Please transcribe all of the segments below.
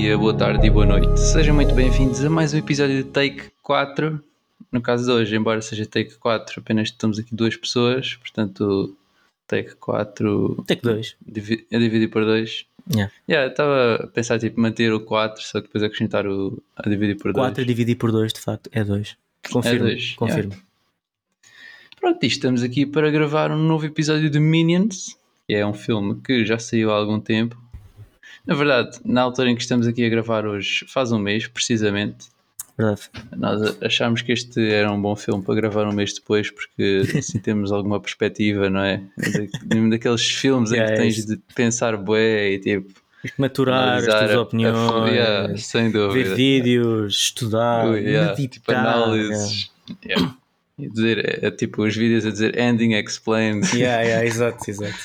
dia, boa tarde e boa noite. Sejam muito bem-vindos a mais um episódio de Take 4. No caso de hoje, embora seja Take 4, apenas estamos aqui duas pessoas, portanto, Take 4 Take 2. divi- é dividir por 2. Yeah. Yeah, estava a pensar tipo manter o 4, só que depois acrescentar o a dividir por 2. 4 dividir por 2, de facto, é 2. Confirmo. dois, confirmo. Pronto, e estamos aqui para gravar um novo episódio de Minions, que é um filme que já saiu há algum tempo. Na verdade, na altura em que estamos aqui a gravar hoje, faz um mês, precisamente. Verdade. Nós achámos que este era um bom filme para gravar um mês depois, porque assim temos alguma perspectiva, não é? Da- daqueles filmes em Yeah, que é tens isso. de pensar bué e tipo. Maturar as tuas a- a- opiniões, yeah, sem dúvida. ver vídeos, estudar, Ui, yeah, meditar. tipo análises. Yeah. E dizer, é, é tipo os vídeos a dizer ending explained. Yeah, yeah, exato, exato.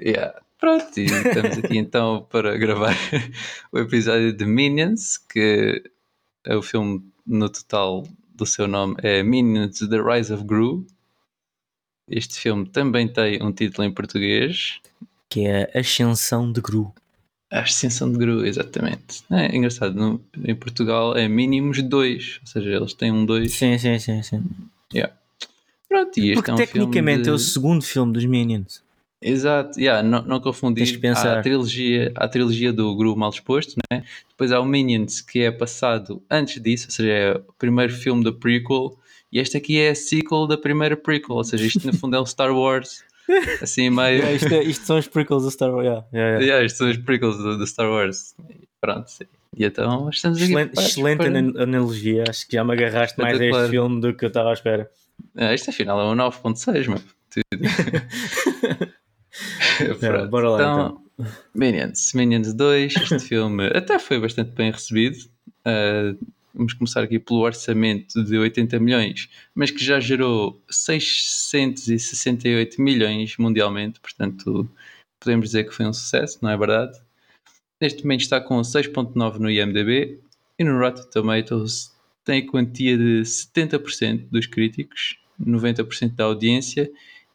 Yeah. Pronto, e estamos aqui então para gravar o episódio de Minions, que é o filme no total do seu nome é Minions The Rise of Gru. Este filme também tem um título em português, Que é Ascensão de Gru. A Ascensão de Gru, exatamente. É engraçado, no- em Portugal é mínimos dois, ou seja, eles têm um dois. Sim, sim, sim, sim. Yeah. Pronto, e este Porque é um tecnicamente filme é o de... segundo filme dos Minions. Exato, yeah, não, não confundir. Tens que pensar. Há a trilogia, há a trilogia do Gru Mal Disposto, né? depois há o Minions, que é passado antes disso, ou seja, é o primeiro filme da prequel, e este aqui é a sequel da primeira prequel, ou seja, isto no fundo é um Star Wars, assim meio. Yeah, isto, é- isto são os prequels do Star Wars. Yeah, yeah, yeah. isto são os prequels do, do Star Wars. Pronto, sim. E então estamos aqui. Excelente, excelente para- ana- analogia. Acho que já me agarraste mais a este Espetacular. filme do que eu estava à espera. Ah, isto afinal é um 9.6, meu. Tudo. Bora lá, então. Minions, Minions 2, este filme até foi bastante bem recebido. Ah, vamos começar aqui pelo orçamento de 80 milhões, mas que já gerou 668 milhões mundialmente, portanto podemos dizer que foi um sucesso, não é verdade? Neste momento está com 6.9 no IMDB e no Rotten Tomatoes tem a quantia de 70% dos críticos, 90% da audiência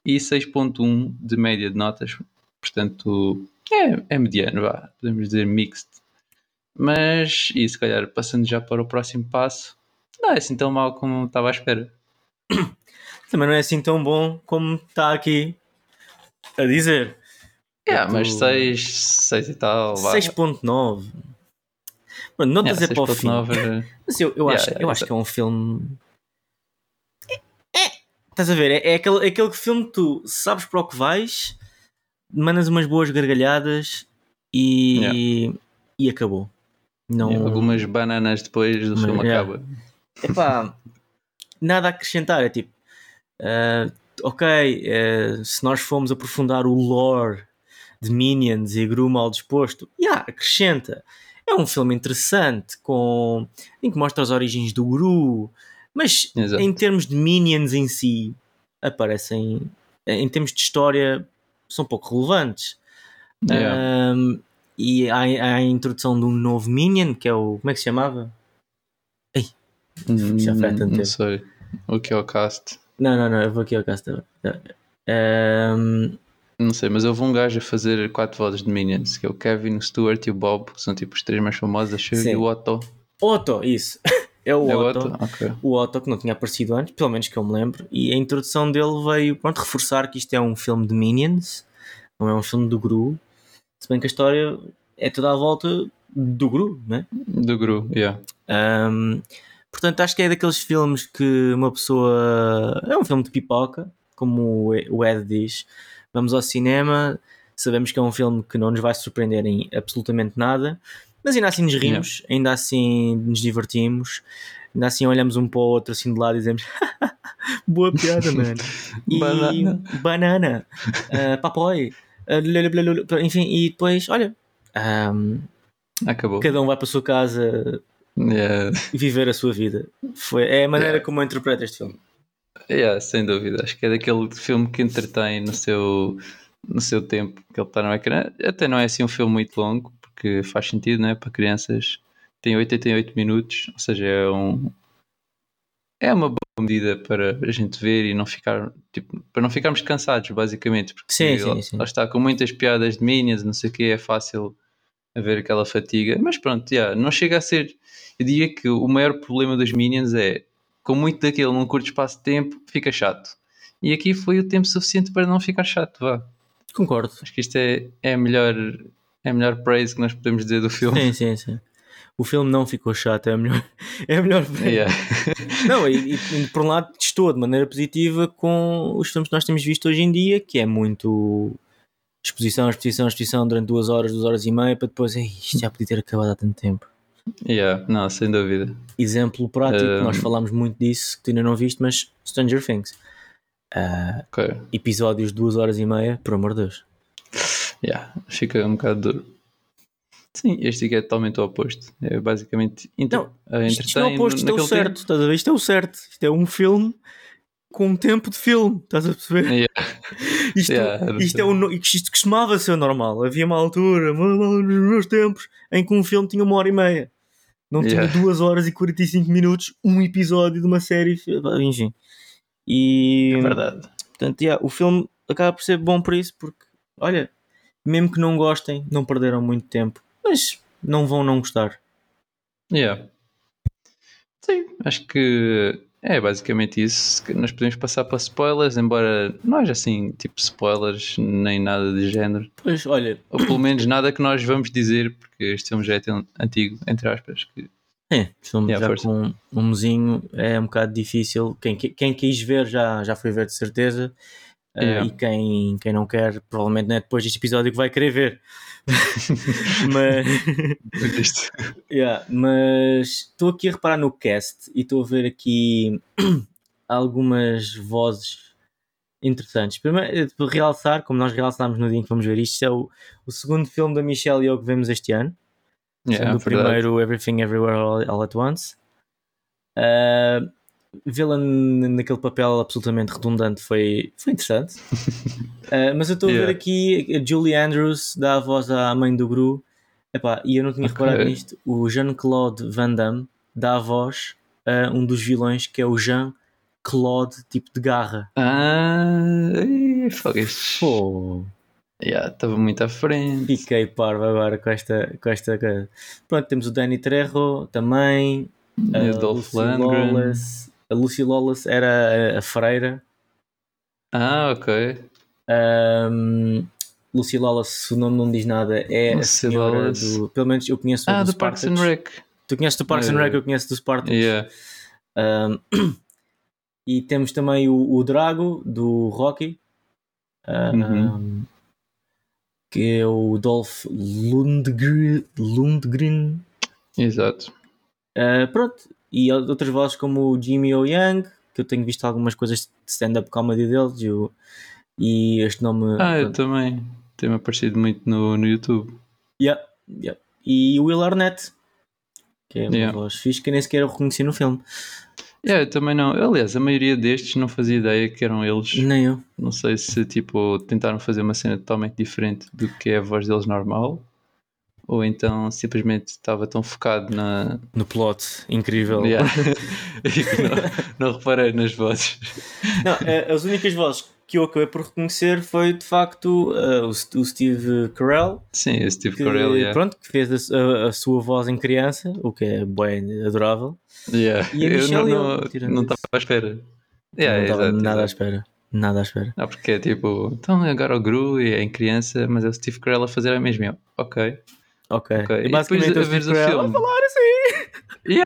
e 6.1 de média de notas, portanto é, é mediano, vá, podemos dizer mixed. Mas, e se calhar passando já para o próximo passo, não é assim tão mau como estava à espera. Também não é assim tão bom como está aqui a dizer. É, tu- mas 6, 6 e tal, vá. 6.9. Mano, Yeah, é para o fim. 6.9 era- Mas eu, eu, Yeah, acho, yeah, eu acho que é um filme. É, é. Estás a ver? É, é aquele, é aquele filme que tu sabes para o que vais, mandas umas boas gargalhadas e, e acabou. Não, e algumas bananas depois do filme yeah. acaba. Epá, nada a acrescentar. É tipo, ah, ok, eh, se nós formos aprofundar o lore de Minions e Gru mal disposto, yeah, acrescenta. É um filme interessante com, em que mostra as origens do Gru, mas Exato. em termos de Minions em si, aparecem, em termos de história, são pouco relevantes. Yeah. Um, e há, há a introdução de um novo Minion, que é o. Como é que se chamava? já foi há tanto Hum, não tempo. sei. O que é o cast? Não, não, não, eu vou aqui ao caso. tá- Um, Não sei, mas houve um gajo a fazer quatro vozes de Minions, que é o Kevin, o Stuart e o Bob, que são tipo os três mais famosos, acho e o Otto. Otto, isso. É o É Otto. Otto? Ok. O Otto, que não tinha aparecido antes, pelo menos que eu me lembro, e a introdução dele veio pronto, reforçar que isto é um filme de Minions, não é um filme do Gru, se bem que a história é toda à volta do Gru, né? Do Gru, yeah. Um, portanto, acho que é daqueles filmes que uma pessoa. É um filme de pipoca, como o Ed diz. Vamos ao cinema, sabemos que é um filme que não nos vai surpreender em absolutamente nada, mas ainda assim nos rimos, ainda assim nos divertimos, ainda assim olhamos um para o outro assim de lado e dizemos boa piada, mano. E Banana. banana, uh, uh, enfim, e depois, olha. um, Acabou. cada um vai para a sua casa Yeah. e viver a sua vida. Foi, é a maneira Yeah. como eu interpreto este filme. Yeah, sem dúvida. Acho que é daquele filme que entretém no seu, no seu tempo que ele está no ecrã. Até não é assim um filme muito longo, porque faz sentido, né? Para crianças. Tem 88 minutos, ou seja, é um. É uma boa medida para a gente ver e não ficar. Tipo, para não ficarmos cansados, basicamente. Porque Sim, sim, sim. está com muitas piadas de Minions, não sei o que, é fácil a ver aquela fatiga. Mas pronto, yeah, não chega a ser. Eu diria que o maior problema dos Minions é, com muito daquele num curto espaço de tempo, fica chato. E aqui foi o tempo suficiente para não ficar chato, vá. Concordo. Acho que isto é, é a melhor é a melhor praise que nós podemos dizer do filme. Sim, sim, sim. O filme não ficou chato, é a melhor, é a melhor Yeah. Não, e, e, por um lado estou de maneira positiva com os filmes que nós temos visto hoje em dia, que é muito exposição, exposição, exposição durante duas horas, duas horas e meia, para depois, "Ei, isto já podia ter acabado há tanto tempo. Yeah, não, sem dúvida. Exemplo prático, Um, nós falámos muito disso, que tu ainda não viste, mas Stranger Things. Ah, Ok. episódios de duas horas e meia, por amor de Deus. Yeah, fica um bocado duro. Sim, este aqui é totalmente o oposto. É basicamente. Não, a Isto, não é o oposto, isto é o certo, tempo. estás a ver? Isto é o certo. Isto é um filme com um tempo de filme, estás a perceber? Yeah. Isto, Yeah, isto, é o, no- isto costumava ser normal. Havia uma altura, nos meus tempos, em que um filme tinha uma hora e meia. Não tinha Yeah. duas horas e 45 minutos, um episódio de uma série. Enfim. E, É verdade. portanto, yeah, o filme acaba por ser bom por isso, porque, olha, mesmo que não gostem, não perderam muito tempo. Mas não vão não gostar. Yeah. Sim, acho que é basicamente isso. Nós podemos passar para spoilers, embora não haja assim, tipo spoilers, nem nada de género. Pois, olha, Ou pelo menos nada que nós vamos dizer, porque este filme já é tão antigo, entre aspas, que É, filme Yeah, já força. com um mesinho é um bocado difícil. Quem, quem quis ver já, já foi ver de certeza. Uh, Yeah. e quem, quem não quer, provavelmente não é depois deste episódio que vai querer ver. mas yeah, mas estou aqui a reparar no cast e estou a ver aqui algumas vozes interessantes. Primeiro, eh, para realçar, como nós realçámos no dia em que vamos ver isto, é o, o segundo filme da Michelle Yeoh que vemos este ano Yeah, sendo o verdade. primeiro Everything Everywhere All, All at Once. Uh, Vê-la naquele papel absolutamente redundante foi, foi interessante. Uh, mas eu estou a ver aqui a Julie Andrews dá a voz à mãe do Gru. Epá, e eu não tinha Ok. reparado nisto. O Jean-Claude Van Damme dá a voz a um dos vilões que é o Jean-Claude tipo de garra. Ah, Pô, Yeah, estava muito à frente. fiquei parvo agora com esta, com esta. Pronto, temos o Danny Trejo também. O a Dolph Lundgren. Lawless. A Lucy Lawless era a, a freira. Ah, ok. Um, Lucy Lawless, se o nome não diz nada, é a Lucy senhora Lawless. do. Pelo menos eu conheço Ah, do do Parks and. Rec. Tu conheces do Parks and Rec, eu conheço do Spartacus. Yeah. Um, e temos também o, o Drago do Rocky. Um, Uhum. Que é o Dolph Lundgren. Lundgren. Exato. Uh, pronto, e outras vozes como o Jimmy O Young, que eu tenho visto algumas coisas de stand-up comedy deles, e, e este nome. Ah, eu pronto, também. Tem-me aparecido muito no, no YouTube. yeah, yeah. E o Will Arnett, que é uma Yeah. voz fixe que nem sequer eu reconheci no filme. Yeah, eu também não. Aliás, a maioria destes não fazia ideia que eram eles. Nem eu. Não sei se tipo tentaram fazer uma cena totalmente diferente do que é a voz deles normal. Ou então simplesmente estava tão focado na. No plot, incrível. Yeah. E que não, não reparei nas vozes. Não, eh, as únicas vozes que eu acabei por reconhecer foi de facto eh, o, o Steve Carell, Sim, esse tipo que, Carell, yeah. pronto, que fez a, a- a sua voz em criança, o que é bem adorável. Yeah. E a Eu Michelle não- Yeoh, não estava à espera. Yeah, não estava exato, nada à espera. Nada à espera. Não, porque é tipo, então agora o Gru é em criança, mas é o Steve Carell a fazer a mesma. Eu, Ok. Ok. Ok. E E basicamente depois veres o filme? falar assim.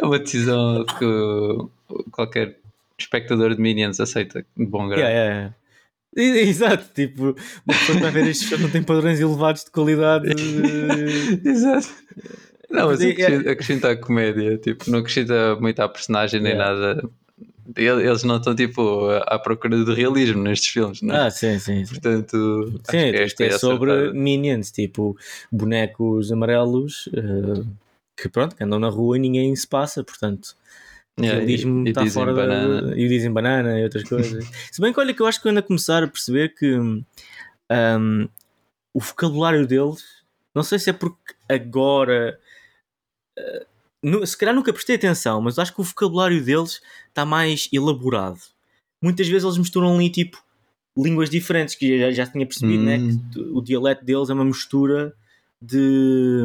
é uma decisão que qualquer espectador de Minions aceita de bom grado. Yeah, yeah, yeah. Exato, tipo, uma pessoa que vai ver estes filmes não tem padrões elevados de qualidade. Exato. Não, mas acrescenta, acrescenta a comédia, tipo, não acrescenta muito à personagem nem Yeah. nada. Ele- Eles não estão tipo à procura do realismo nestes filmes, não é? Ah, sim, sim. sim. Portanto, Sim, isto é a sobre acertada. minions, tipo bonecos amarelos eh, que pronto, que andam na rua e ninguém se passa, portanto. O Yeah, realismo e- e está dizem fora banana. da. E dizem banana e outras coisas. Se bem que olha que eu acho que eu ando a começar a perceber que hum, o vocabulário deles, não sei se é porque agora. eh, nu- se calhar nunca prestei atenção, mas acho que o vocabulário deles está mais elaborado. Muitas vezes eles misturam ali tipo línguas diferentes, que já, já tinha percebido, né? Hum. Que o dialeto deles é uma mistura de,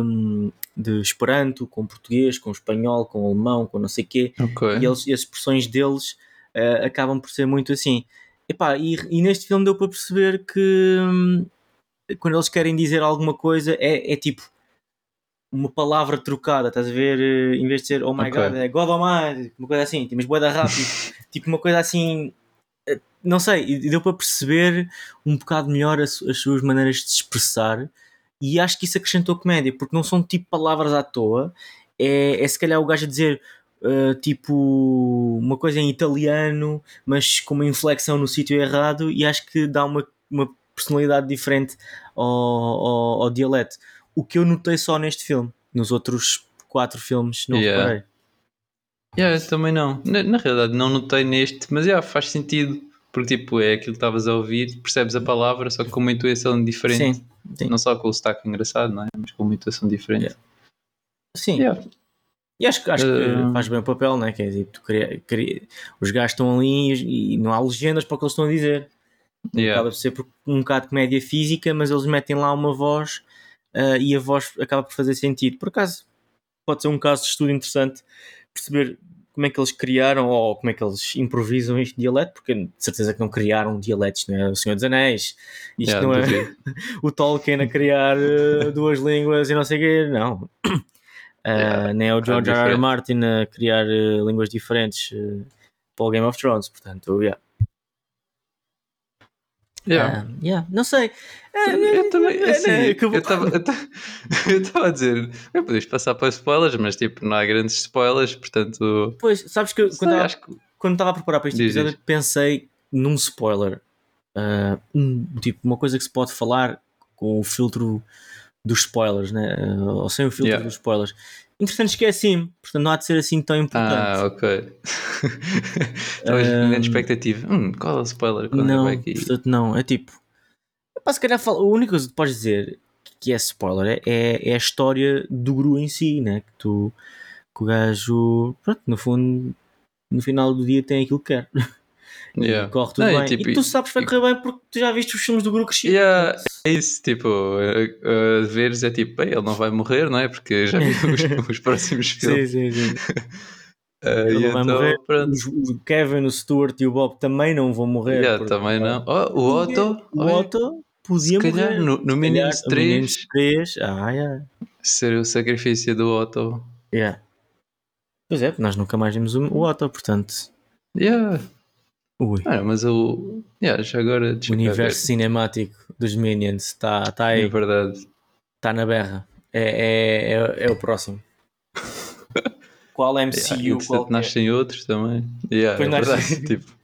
de Esperanto com português, com espanhol, com alemão, com não sei o quê. Ok. E, eles, e as expressões deles eh, acabam por ser muito assim. Epá, e, e neste filme deu para perceber que hum, quando eles querem dizer alguma coisa é, é tipo uma palavra trocada, estás a ver? Eh, Em vez de ser oh my Ok. god, é God Almighty, uma coisa assim, tipo, mas boeda rápido, tipo uma coisa assim, eh, não sei, e deu para perceber um bocado melhor as, as suas maneiras de se expressar e acho que isso acrescentou comédia, porque não são tipo palavras à toa, é, é se calhar o gajo a dizer uh, tipo uma coisa em italiano, mas com uma inflexão no sítio errado, e acho que dá uma, uma personalidade diferente ao, ao, ao dialeto. O que eu notei só neste filme, nos outros quatro filmes, não Yeah. reparei. Yeah, também não. Na, na realidade, não notei neste, mas yeah, faz sentido. Porque, tipo, é aquilo que estavas a ouvir, percebes a palavra, só que com uma intuação diferente. Sim, sim. Não só com o sotaque engraçado, não é? Mas com uma intuação diferente. Yeah. Sim. Yeah. E acho, que- acho que Uh, faz bem o papel, né? Que é tipo, tu cria- cria- os gajos estão ali e, e não há legendas para o que eles estão a dizer. Yeah. Acaba por ser um bocado de comédia física, mas eles metem lá uma voz ah, e a voz acaba por fazer sentido. Por acaso, pode ser um caso de estudo interessante perceber como é que eles criaram ou como é que eles improvisam este dialeto, porque de certeza que não criaram dialetos, não é? O Senhor dos Anéis, isto não é o Tolkien a criar eh, duas línguas e não sei o quê, não. Yeah, nem o George R. R. diferente. Martin a criar eh, línguas diferentes para o Game of Thrones, portanto, yeah. Yeah. Ah, yeah, Não sei. Ah, Eu também, é, assim, eu estava eu estava a dizer, eu podes passar para spoilers, mas tipo, não há grandes spoilers, portanto, Pois, sabes que eu, sei, quando estava que quando estava a preparar para este Diz, episódio diz. pensei num spoiler. Ah, um, tipo, uma coisa que se pode falar com o filtro dos spoilers, né? Ah, ou sem o filtro Yeah. dos spoilers. Entretanto, esqueci-me, portanto não há de ser assim tão importante. Ah, ok. Estavas Um, grande expectativa. Hum, qual é o spoiler? Quando não, é que vai aqui? portanto não. É tipo. Epá, se calhar única coisa que podes dizer que é spoiler é, é, é a história do Gru em si, né? Que tu. Que o gajo. Pronto, no fundo. No final do dia tem aquilo que quer. Yeah. Corre tudo Não, e bem. tipo, e tu sabes que vai e- correr bem porque tu já viste os filmes do Gru crescido. Yeah, é isso, tipo, a, a veres é tipo, ele não vai morrer, não é? Porque já vi os, os próximos Sim, filmes. sim, sim. Ah, Ele e não vai então, morrer. Os- O Kevin, o Stuart e o Bob também não vão morrer. Yeah, porque- também não. Oh, o Otto, O Otto podia se calhar no, no Minions calhar, o Minions 3 3. Ah, yeah. ser o sacrifício do Otto. Yeah. Pois é, nós nunca mais vimos o Otto, portanto. Yeah. Ui. Ah, mas o. Yeah, já agora. O universo cinemático dos Minions está tá ver. É aí, verdade. está na berra. É, é, é, é o próximo. Qual Yeah, MCU? entretanto, qual é? nascem outros também. Yeah, Pois é nascem. verdade. tipo.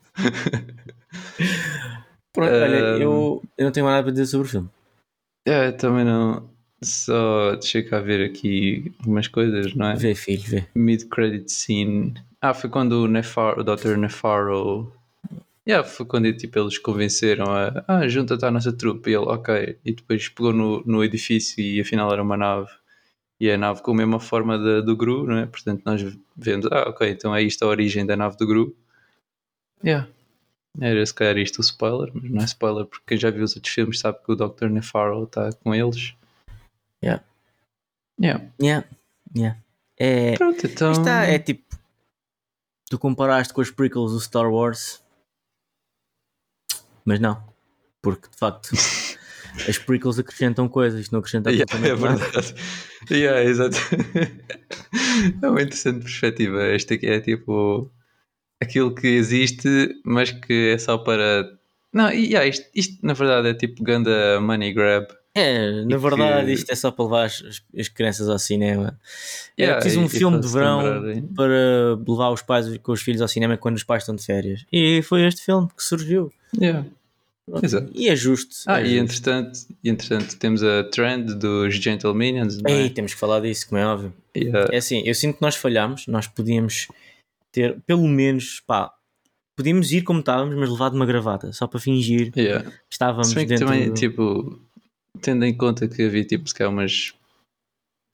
Pronto, olha, Um, eu, eu não tenho mais nada para dizer sobre o filme. Yeah, eu também não. Só deixa cá ver aqui algumas coisas, não é? Vê, filho, vê. Mid-credit scene. Ah, foi quando o, Nefar, o Dr. Nefaro. Yeah, foi quando tipo, eles convenceram a. Ah, junta-te à nossa trupe. E ele, ok. E depois pegou no, no edifício e afinal era uma nave. E a nave com a mesma forma da, do Gru, não é? Portanto, nós vemos, ah, ok, então é isto a origem da nave do Gru. Yeah. Era se calhar isto o spoiler, mas não é spoiler porque quem já viu os outros filmes sabe que o Dr. Nefaro está com eles. Yeah. Yeah. Yeah, yeah. É, Pronto, então. Está, é tipo. Tu comparaste com as prequels do Star Wars, mas não, porque de facto as prequels acrescentam coisas, isto não acrescenta Yeah, é verdade. Yeah, exato. é uma interessante perspectiva. Esta aqui é tipo aquilo que existe, mas que é só para. Não, e yeah, isto, isto na verdade é tipo ganda money grab. É, na verdade, que- isto é só para levar as, as crianças ao cinema. Era Yeah, preciso um e filme de verão para levar os pais com os filhos ao cinema quando os pais estão de férias. E foi este filme que surgiu. Yeah. Exato. E é justo. Ah, é e justo. entretanto, entretanto temos a trend dos Gentlemanians. não é? Ei, temos que falar disso, como é óbvio. Yeah. É assim, eu sinto que nós falhámos, nós podíamos ter, pelo menos, pá, podíamos ir como estávamos, mas levar de uma gravata, só para fingir que Yeah. estávamos Se bem que dentro também, do... tipo, tendo em conta que havia tipo, se calhar umas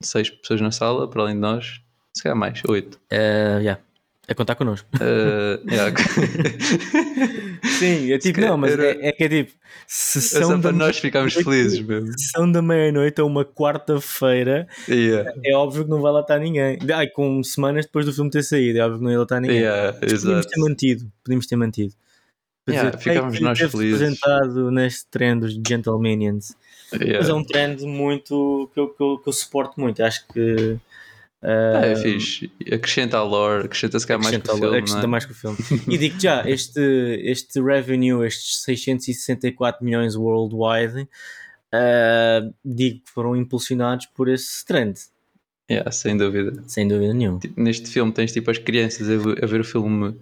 seis pessoas na sala, para além de nós, se calhar mais, oito. Eh, yeah. A contar connosco. Uh, yeah. Sim, é tipo, não, mas Era- é, é que é tipo, É sessão só da, para nós ficarmos felizes mesmo. sessão da meia-noite a uma quarta-feira, Yeah. é óbvio que não vai lá estar ninguém. Ai, com semanas depois do filme ter saído, é óbvio que não ia lá estar ninguém. Yeah, Podíamos ter mantido, podíamos ter mantido. Yeah, dizer, ficávamos "Ei, nós felizes." apresentado neste trend dos Gentlemanians. Mas é Yeah. um trend muito que eu, que eu, que eu suporto muito. Acho que ah, Ah, é fixe. Acrescenta a lore, acrescenta se calhar mais que o acrescenta, filme. acrescenta é? mais que o filme. E digo já, este, este revenue, estes 664 milhões worldwide, ah, digo que foram impulsionados por esse trend, Yeah, sem dúvida. sem dúvida nenhuma. Neste filme tens tipo as crianças a, ver- a ver o filme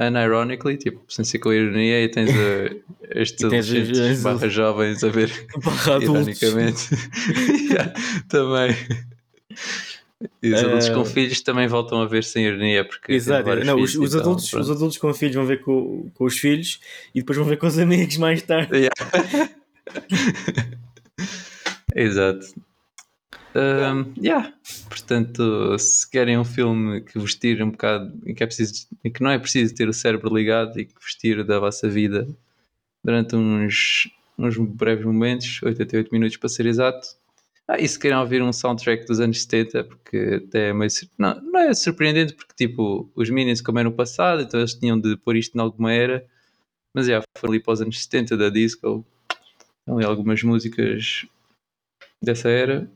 unironically, tipo, sem ser com ironia, e tens a, estes adolescentes barra jovens a ver Barra ironicamente. Yeah, também. E os adultos Eh, com filhos também voltam a ver sem ironia, porque Exato, não, os, os adultos, os adultos com filhos vão ver com, com os filhos e depois vão ver com os amigos mais tarde. Yeah. Exato. Um, yeah. Portanto, se querem um filme que vos tire um bocado em que, é preciso, que não é preciso ter o cérebro ligado e que vos tire da vossa vida durante uns, uns breves momentos, 88 minutos para ser exato. Ah, e se querem ouvir um soundtrack dos anos 70, porque até é meio. Não, não é surpreendente, porque tipo, os Minions como era no passado, então eles tinham de pôr isto em alguma era, mas já foram ali para os anos 70 da disco, Estão ali algumas músicas dessa era.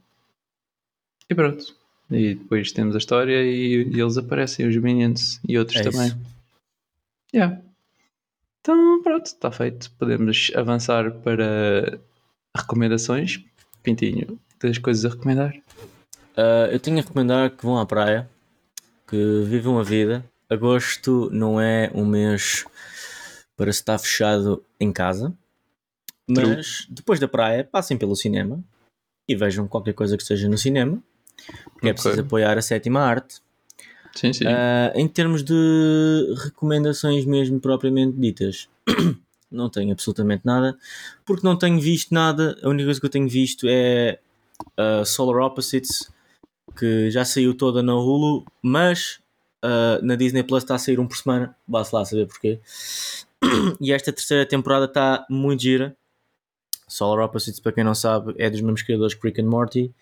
E pronto. E depois temos a história e, e eles aparecem, os Minions e outros É isso. também. Yeah. Então pronto, está feito. Podemos avançar para recomendações. Pintinho, tens coisas a recomendar? Ah, eu tenho a recomendar que vão à praia, que vivam a vida. Agosto não é um mês para se estar fechado em casa, mas depois da praia passem pelo cinema e vejam qualquer coisa que esteja no cinema, porque é Ok. preciso apoiar a sétima arte. Sim, sim. Ah, em termos de recomendações mesmo propriamente ditas, não tenho absolutamente nada, porque não tenho visto nada. A única coisa que eu tenho visto é ah, Solar Opposites, que já saiu toda na Hulu, mas ah, na Disney Plus está a sair um por semana, basta lá saber porquê. E esta terceira temporada está muito gira. Solar Opposites, para quem não sabe, é dos mesmos criadores que Rick and Morty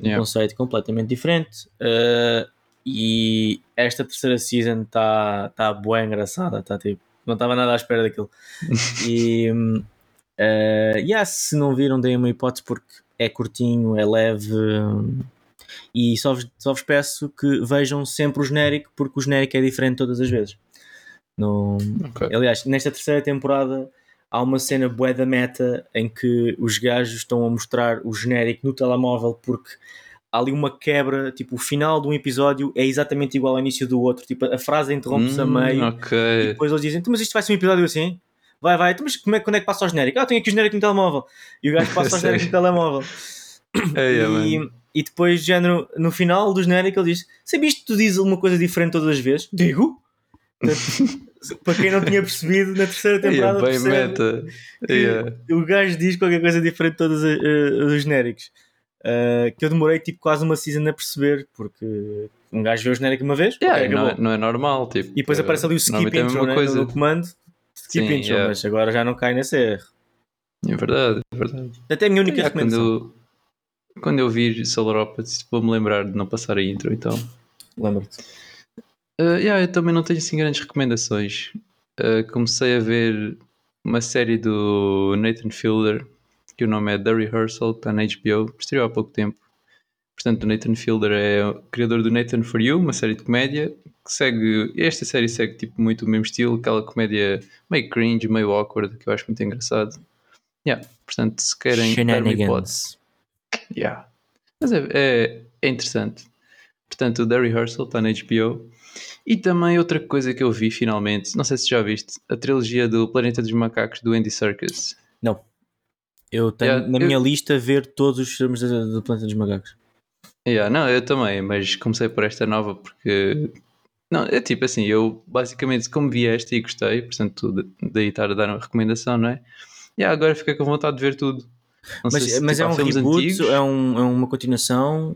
um Yeah. conceito completamente diferente. Uh, e esta terceira season está tá bué engraçada, tá, tipo, não estava nada à espera daquilo. e uh, yeah, se não viram, deem uma hipótese porque é curtinho, é leve. hum, e só vos, só vos peço que vejam sempre o genérico, porque o genérico é diferente todas as vezes. Não, Ok. Aliás, nesta terceira temporada há uma cena bué da meta em que os gajos estão a mostrar o genérico no telemóvel porque há ali uma quebra, tipo, o final de um episódio é exatamente igual ao início do outro, tipo, a frase interrompe-se a Hum, meio e Ok. depois eles dizem, "Então, mas isto vai ser um episódio assim? Vai, vai, então, mas como é, quando é que passa o genérico? Ah, tenho aqui o genérico no telemóvel. E o gajo passa o genérico no telemóvel. É, e, man. e depois, género, no final do genérico, ele diz: Sabias que tu dizes uma coisa diferente todas as vezes? Digo. Para quem não tinha percebido, na terceira temporada. Yeah, bem meta. Yeah. O gajo diz qualquer coisa diferente de todos eh, eh, os genéricos. Uh, que eu demorei tipo quase uma season a perceber, porque um gajo vê o genérico uma vez, Yeah, não, é, não é normal. Tipo, e depois aparece ali o skip é intro mesma né, coisa. no comando, Sim, intro, yeah. mas agora já não cai nesse erro. É verdade, é verdade. Até a minha única quando, recomendação. eu, quando eu vir Opposites, vou-me lembrar de não passar a intro, então. Lembra-te. Uh, yeah, eu também não tenho assim grandes recomendações. Uh, comecei a ver uma série do Nathan Fielder, que o nome é The Rehearsal, que está na HBO, estreou há pouco tempo. Portanto, o Nathan Fielder é o criador do Nathan For You, uma série de comédia, que segue, esta série segue tipo muito o mesmo estilo, aquela comédia meio cringe, meio awkward, que eu acho muito engraçado. Yeah, portanto, se querem dar uma hipótese. Yeah. Mas é, é, é interessante. Portanto, o The Rehearsal está na HBO. E também outra coisa que eu vi finalmente, não sei se já viste, a trilogia do Planeta dos Macacos do Andy Serkis. Não. Eu tenho Yeah, na eu- minha lista ver todos os filmes do Planeta dos Macacos. Yeah, não, eu também, mas comecei por esta nova porque. Não, é tipo assim, eu basicamente, como vi esta e gostei, portanto, da- daí estar a dar uma recomendação, não é? E agora fiquei com vontade de ver tudo. Não sei Mas, se, mas tipo, é um reboot, antigos. é, um, é uma continuação.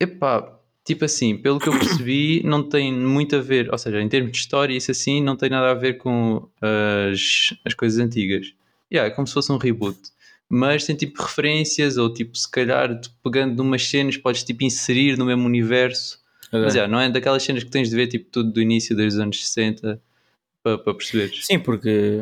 Epá, tipo assim, pelo que eu percebi, não tem muito a ver, ou seja, em termos de história, isso assim, não tem nada a ver com as, as coisas antigas. Yeah, é como se fosse um reboot. Mas tem tipo referências, ou tipo, se calhar, pegando numas cenas, podes tipo inserir no mesmo universo. Ok. Mas yeah, não é daquelas cenas que tens de ver tipo tudo do início dos anos 60 para, para perceberes. Sim, porque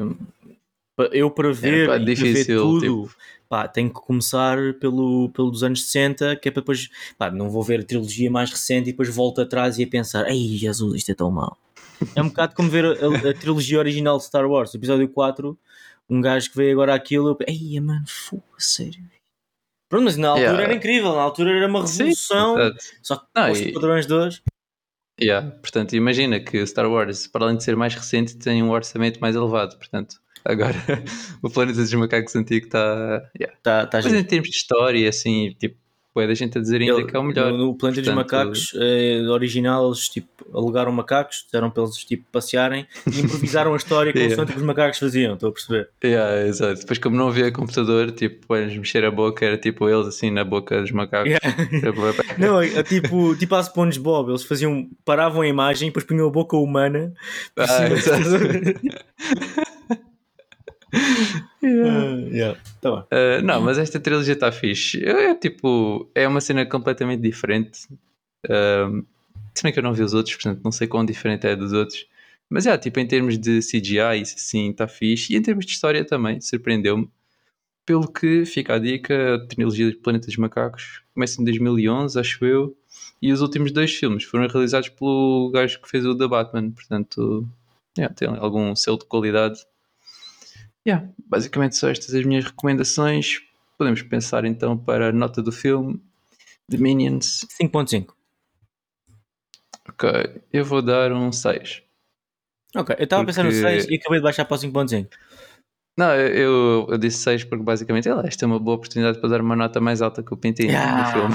eu para ver, pá, e para ver difícil, tudo, pá, tenho que começar pelo, pelo dos anos 60, que é para depois, pá, não vou ver a trilogia mais recente e depois volto atrás e a pensar, ei Jesus, isto é tão mau. É um bocado como ver a, a- a trilogia original de Star Wars, o episódio 4, um gajo que veio agora aquilo, eu, ei mano, fogo, a sério. Pronto, mas na altura Yeah. era incrível, na altura era uma Sim, revolução, exato. só que Não, os e- padrões de hoje. Yeah, Portanto, imagina que Star Wars, para além de ser mais recente, tem um orçamento mais elevado. Portanto, agora o Planeta dos Macacos antigo está. Yeah. Tá, tá Mas giro. em termos de história, assim, tipo, é da gente a dizer ainda Ele- que é o melhor. No, no Planeta dos Macacos eh, original, eles tipo, alugaram macacos, deram para eles tipo, passearem e improvisaram a história Yeah. consoante o que os macacos faziam, estou a perceber? Yeah, exato. Depois, como não havia computador, tipo, para mexer a boca, era tipo eles assim na boca dos macacos. Bué- Não, é, é tipo, tipo a SpongeBob, eles faziam, paravam a imagem e depois punham a boca humana. Ah, cima. exato. Ah, yeah, tá bem. Uh, não, mas esta trilogia está fixe. É, é tipo, é uma cena completamente diferente. Se bem que eu não vi os outros, portanto não sei quão diferente é dos outros. Mas é, tipo, em termos de CGI, isso assim, está fixe. E em termos de história também, surpreendeu-me. Pelo que fica a dica, a trilogia do Planeta dos Macacos começa em 2011, acho eu. E os últimos dois filmes foram realizados pelo gajo que fez o The Batman. Portanto, yeah, tem algum selo de qualidade. Yeah, basicamente só estas as minhas recomendações. Podemos pensar então para a nota do filme The Minions. 5.5. Ok, eu vou dar um 6. Ok, eu estava a pensar no Porque- 6 e acabei de baixar para o 5.5. Não, eu, eu disse 6 porque basicamente lá, esta é uma boa oportunidade para dar uma nota mais alta que o Pintinho Yeah. no filme.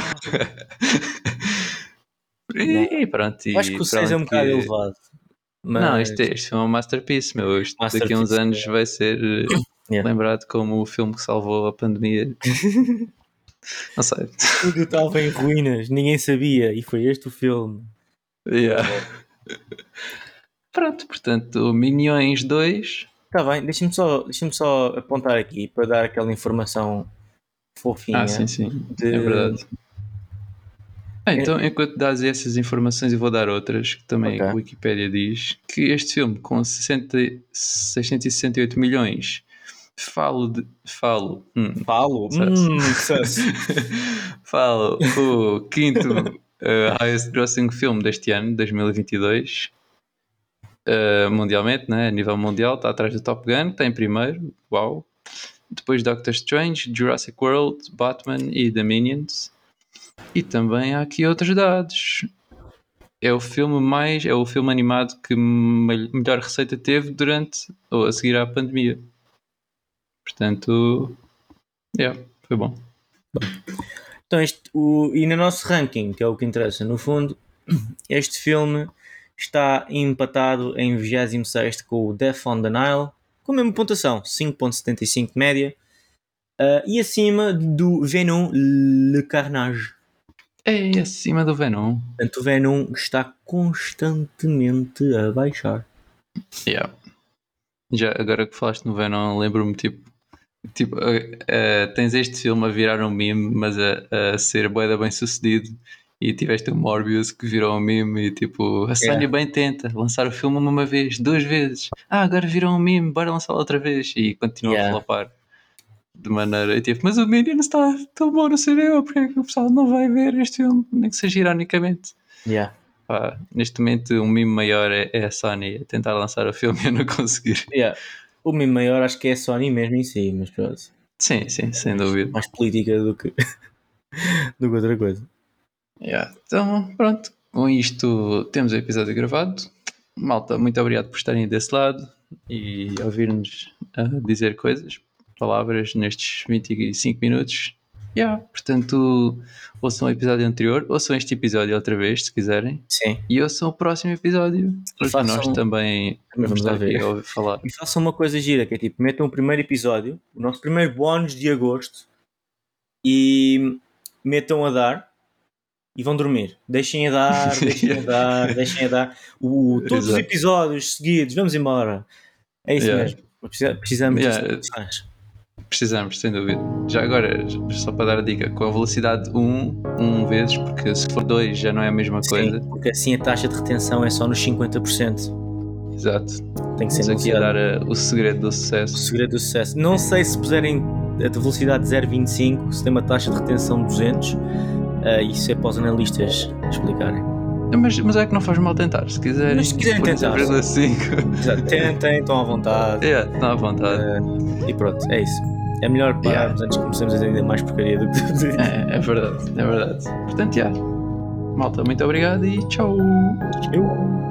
e, e pronto. E acho que o 6 é um pronto bocado que- elevado. Mas... Não, este, este filme é um masterpiece, meu. Isto daqui a uns Masterpiece, anos vai ser eh, Yeah. lembrado como o filme que salvou a pandemia. Não sei. Tudo estava em ruínas, ninguém sabia, e foi este o filme. Yeah. Pronto, portanto, Minions 2. Está bem, deixa-me só, deixa só apontar aqui para dar aquela informação fofinha. Ah, sim, sim. de- É verdade. Ah, então, enquanto dás essas informações, eu vou dar outras que também Ok. a Wikipedia diz que este filme, com 60, 668 milhões, falo de. Falo. hum, Falo? Hum, falo o quinto uh, highest grossing filme deste ano, 2022. uh, mundialmente, né? a nível mundial, está atrás do Top Gun, está em primeiro, uau. Depois Doctor Strange, Jurassic World, Batman e The Minions. E também há aqui outros dados. É o filme mais, é o filme animado que me- melhor receita teve durante ou a seguir à pandemia. Portanto, yeah, foi bom. Então, este, o, e no nosso ranking, que é o que interessa, no fundo, este filme está empatado em 26 com o Death on the Nile, com a mesma pontuação, 5.75 de média, ah, e acima do Venom Le Carnage. É acima do Venom. Portanto, o Venom está constantemente a baixar. Yeah. Já agora que falaste no Venom, lembro-me tipo, tipo eh, eh, tens este filme a virar um meme, mas a, a ser boeda bem sucedido. E tiveste o Morbius que virou um meme e tipo, a Sony Yeah. bem tenta lançar o filme uma vez, duas vezes. Ah, agora virou um meme, bora lançá-lo outra vez. E continua Yeah. a flopar. De maneira, e tipo, mas o Minion está tão bom no cinema, porque é que o pessoal não vai ver este filme? Nem que seja ironicamente. Yeah. Pá, neste momento, um meme maior é, é a Sony a tentar lançar o filme e a não conseguir. Yeah. O meme maior acho que é a Sony mesmo em si, mas pronto, Sim, sim, sem dúvida. mais política do que, do que outra coisa. Yeah. Então, pronto, com isto temos o episódio gravado. Malta, muito obrigado por estarem desse lado e ouvir-nos a dizer coisas, palavras nestes 25 minutos. Yeah. Portanto, ouçam o episódio anterior, ouçam este episódio outra vez, se quiserem, Sim. e ouçam o próximo episódio, porque façam- nós também vamos estar aqui a falar. E façam uma coisa gira, que é tipo, metam o primeiro episódio, o nosso primeiro bónus de agosto, e metam a dar, e vão dormir. Deixem a dar, deixem a dar, deixem a dar. O, todos os Exato. episódios seguidos, vamos embora. É isso Yeah. mesmo. Precisa- Precisamos Yeah. disso. Precisamos, sem dúvida. Já agora, só para dar a dica, com a velocidade 1, 1 vezes, porque se for 2 já não é a mesma coisa. Sim, porque assim a taxa de retenção é só nos 50%. Exato. Tem que ser Estamos aqui a dar uh, o segredo do O sucesso. segredo do sucesso. Não sei se puserem a de velocidade 0.25, se tem uma taxa de retenção de 200. ah, isso é para os analistas explicarem. Mas, mas é que não faz mal tentar, se quiserem. Mas se quiserem tentar. 0,5. Exato. Tentem, estão à vontade. É, está à vontade. Ah, e pronto, é isso. É melhor pararmos antes que comecemos a ainda mais porcaria do que. É, é verdade, é verdade. Portanto, já. Malta, muito obrigado e tchau. Eu.